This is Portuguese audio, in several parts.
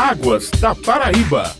Águas da Paraíba.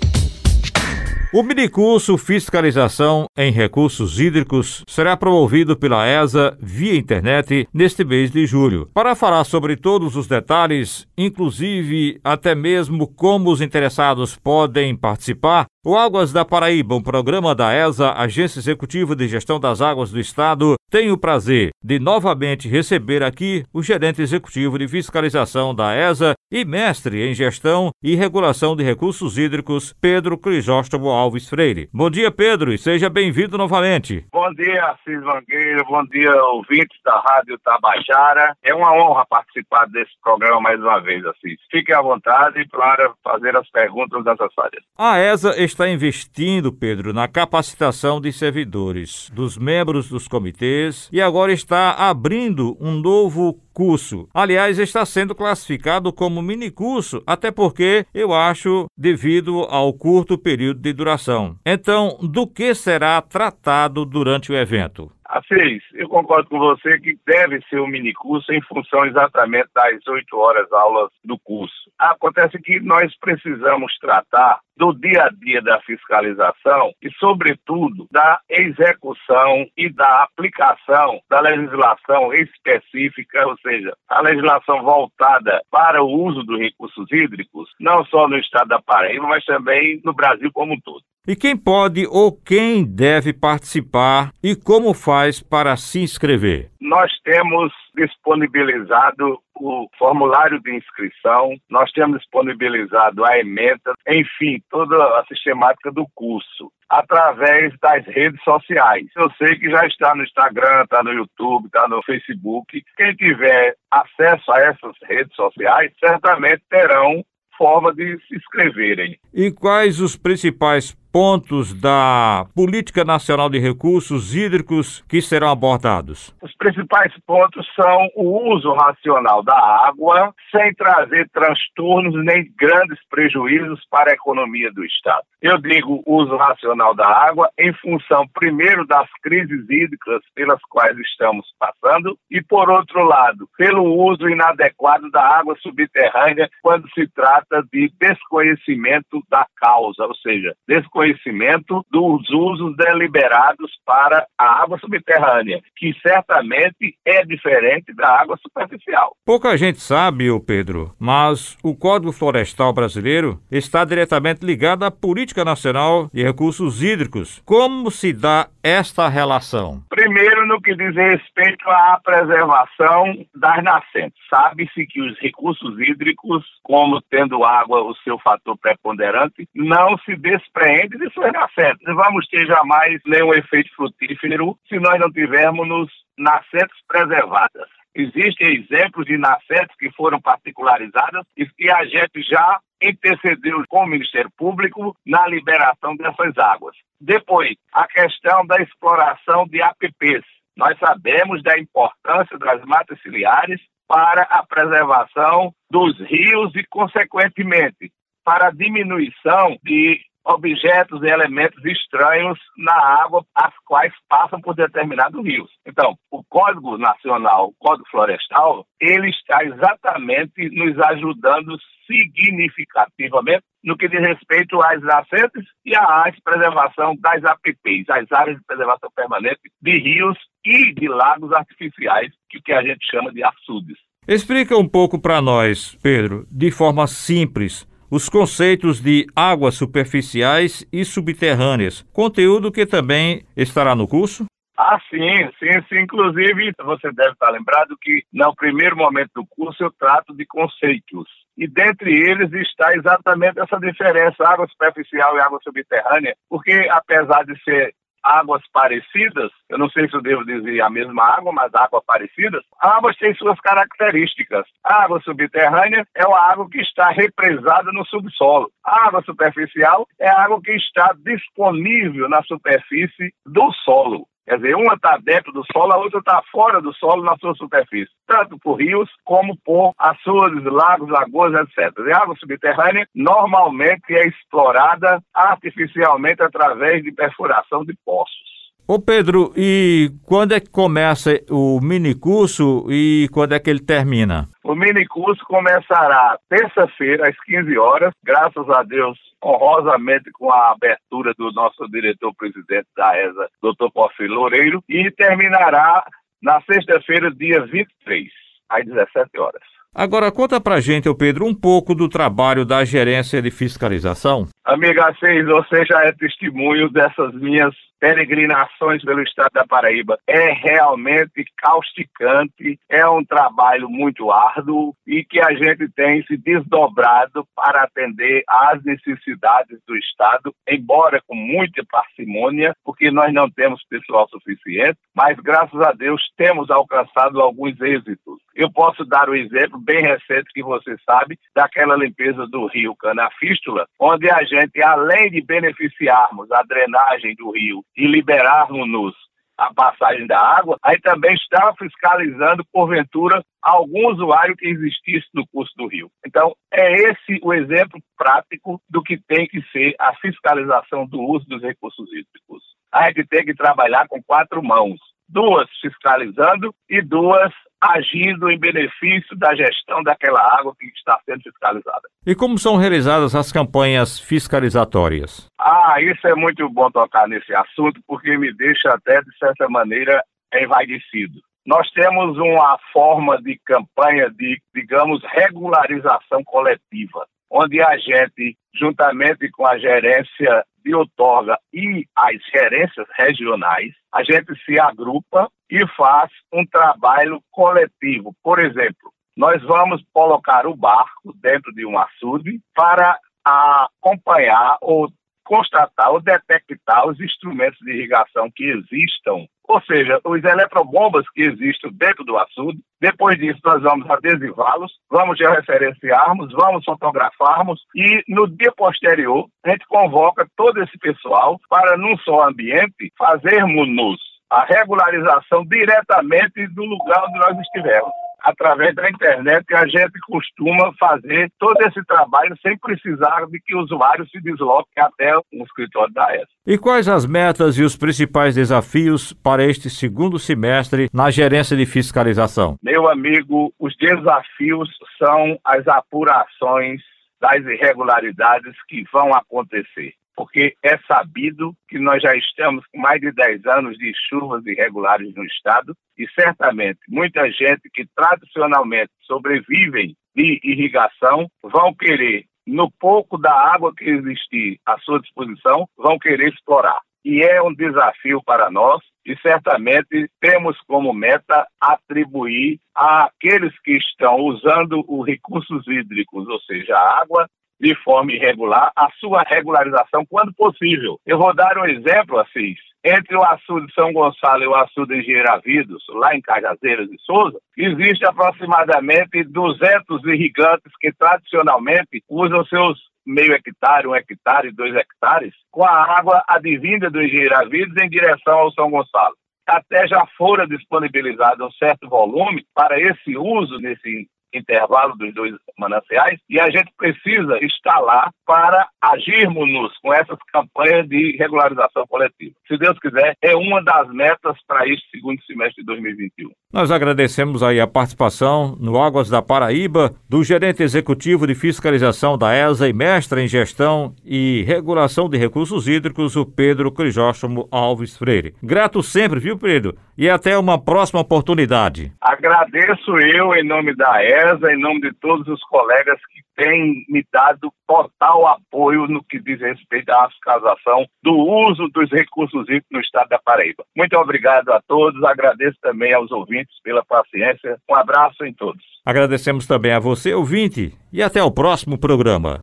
O minicurso Fiscalização em Recursos Hídricos será promovido pela ESA via internet neste mês de julho. Para falar sobre todos os detalhes, inclusive até mesmo como os interessados podem participar, o Águas da Paraíba, um programa da ESA, Agência Executiva de Gestão das Águas do Estado, tem o prazer de novamente receber aqui o gerente executivo de fiscalização da ESA e mestre em gestão e regulação de recursos hídricos, Pedro Crisóstomo Alves Freire. Bom dia, Pedro, e seja bem-vindo novamente. Bom dia, Assis Mangueira, bom dia, ouvintes da Rádio Tabajara. É uma honra participar desse programa mais uma vez, Assis. Fique à vontade para fazer as perguntas necessárias. A ESA está investindo, Pedro, na capacitação de servidores, dos membros dos comitês e agora está abrindo um novo curso. Aliás, está sendo classificado como mini curso, até porque eu acho devido ao curto período de duração. Então, do que será tratado durante o evento? Assis, eu concordo com você que deve ser um minicurso em função exatamente das oito horas aulas do curso. Acontece que nós precisamos tratar do dia a dia da fiscalização e, sobretudo, da execução e da aplicação da legislação específica, ou seja, a legislação voltada para o uso dos recursos hídricos, não só no estado da Paraíba, mas também no Brasil como um todo. E quem pode ou quem deve participar e como faz para se inscrever? Nós temos disponibilizado o formulário de inscrição, nós temos disponibilizado a emenda, enfim, toda a sistemática do curso através das redes sociais. Eu sei que já está no Instagram, está no YouTube, está no Facebook. Quem tiver acesso a essas redes sociais certamente terão forma de se inscreverem. E quais os principais pontos da Política Nacional de Recursos Hídricos que serão abordados? Os principais pontos são o uso racional da água, sem trazer transtornos nem grandes prejuízos para a economia do Estado. Eu digo uso racional da água em função, primeiro, das crises hídricas pelas quais estamos passando, e, por outro lado, pelo uso inadequado da água subterrânea quando se trata de desconhecimento da causa, ou seja, desconhecimento conhecimento dos usos deliberados para a água subterrânea, que certamente é diferente da água superficial. Pouca gente sabe, o Pedro, mas o Código Florestal Brasileiro está diretamente ligado à Política Nacional de Recursos Hídricos. Como se dá esta relação? Primeiro, no que diz respeito à preservação das nascentes. Sabe-se que os recursos hídricos, como tendo água o seu fator preponderante, não se desprende de suas nascentes. Não vamos ter jamais nenhum efeito frutífero se nós não tivermos nascentes preservadas. Existem exemplos de nascentes que foram particularizadas e que a gente já intercedeu com o Ministério Público na liberação dessas águas. Depois, a questão da exploração de APPs. Nós sabemos da importância das matas ciliares para a preservação dos rios e, consequentemente, para a diminuição de objetos e elementos estranhos na água, as quais passam por determinados rios. Então, o Código Nacional, o Código Florestal, ele está exatamente nos ajudando significativamente no que diz respeito às nascentes e à preservação das APPs, as áreas de preservação permanente de rios e de lagos artificiais, que a gente chama de açudes. Explica um pouco para nós, Pedro, de forma simples, os conceitos de águas superficiais e subterrâneas, conteúdo que também estará no curso? Ah, sim, sim, sim. Inclusive, você deve estar lembrado que no primeiro momento do curso eu trato de conceitos. E dentre eles está exatamente essa diferença, água superficial e água subterrânea, porque apesar de ser águas parecidas, eu não sei se eu devo dizer a mesma água, mas águas parecidas, águas têm suas características. A água subterrânea é uma água que está represada no subsolo. A água superficial é a água que está disponível na superfície do solo. Quer dizer, uma está dentro do solo, a outra está fora do solo na sua superfície, tanto por rios como por açudes, lagos, lagoas, etc. E a água subterrânea normalmente é explorada artificialmente através de perfuração de poços. Ô Pedro, e quando é que começa o minicurso e quando é que ele termina? O minicurso começará terça-feira às 15 horas, graças a Deus, honrosamente com a abertura do nosso diretor-presidente da ESA, Dr. Porfírio Loureiro, e terminará na sexta-feira, dia 23, às 17 horas. Agora conta pra gente, ô Pedro, um pouco do trabalho da gerência de fiscalização. Amiga Seis, você já é testemunho dessas minhas peregrinações pelo estado da Paraíba. É realmente causticante, é um trabalho muito árduo e que a gente tem se desdobrado para atender às necessidades do estado, embora com muita parcimônia, porque nós não temos pessoal suficiente, mas graças a Deus temos alcançado alguns êxitos. Eu posso dar um exemplo bem recente que você sabe daquela limpeza do rio Canafístula, onde a gente, além de beneficiarmos a drenagem do rio e liberarmos-nos a passagem da água, aí também está fiscalizando, porventura, algum usuário que existisse no curso do rio. Então, é esse o exemplo prático do que tem que ser a fiscalização do uso dos recursos hídricos. A gente tem que trabalhar com quatro mãos duas fiscalizando e duas agindo em benefício da gestão daquela água que está sendo fiscalizada. E como são realizadas as campanhas fiscalizatórias? Ah, isso é muito bom tocar nesse assunto, porque me deixa até, de certa maneira, envaidecido. Nós temos uma forma de campanha de, digamos, regularização coletiva, onde a gente, juntamente com a gerência de outorga e as gerências regionais, a gente se agrupa e faz um trabalho coletivo. Por exemplo, nós vamos colocar o barco dentro de um açude para acompanhar ou constatar ou detectar os instrumentos de irrigação que existam ou seja, os eletrobombas que existem dentro do açude. Depois disso, nós vamos adesivá-los, vamos georreferenciarmos, vamos fotografarmos e no dia posterior, a gente convoca todo esse pessoal para, num só ambiente, fazermos a regularização diretamente do lugar onde nós estivermos através da internet a gente costuma fazer todo esse trabalho sem precisar de que o usuário se desloque até o escritório da ESA. E quais as metas e os principais desafios para este segundo semestre na gerência de fiscalização? Meu amigo, os desafios são as apurações das irregularidades que vão acontecer porque é sabido que nós já estamos com mais de 10 anos de chuvas irregulares no estado e certamente muita gente que tradicionalmente sobrevivem de irrigação vão querer, no pouco da água que existir à sua disposição, vão querer explorar. E é um desafio para nós e certamente temos como meta atribuir àqueles que estão usando os recursos hídricos, ou seja, a água, de forma irregular a sua regularização quando possível. Eu vou dar um exemplo, Assis. Entre o açude São Gonçalo e o açude Engenheiravidos, lá em Cajazeiras e Souza, existe aproximadamente 200 irrigantes que tradicionalmente usam seus meio hectare, um hectare, dois hectares, com a água advinda do Engenheiravidos em direção ao São Gonçalo até já fora disponibilizado um certo volume para esse uso nesse intervalo dos dois mananciais e a gente precisa estar lá para agirmos com essas campanhas de regularização coletiva. Se Deus quiser, é uma das metas para este segundo semestre de 2021. Nós agradecemos aí a participação no Águas da Paraíba do gerente executivo de fiscalização da ESA e mestre em gestão e regulação de recursos hídricos, o Pedro Crisóstomo Alves Freire. Grato sempre, viu, Pedro? E até uma próxima oportunidade. Agradeço eu em nome da ESA, em nome de todos os colegas que têm me dado total apoio no que diz respeito à fiscalização do uso dos recursos hídricos no estado da Paraíba. Muito obrigado a todos, agradeço também aos ouvintes pela paciência. Um abraço em todos. Agradecemos também a você, ouvinte, e até o próximo programa.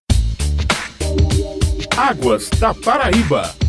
Águas da Paraíba.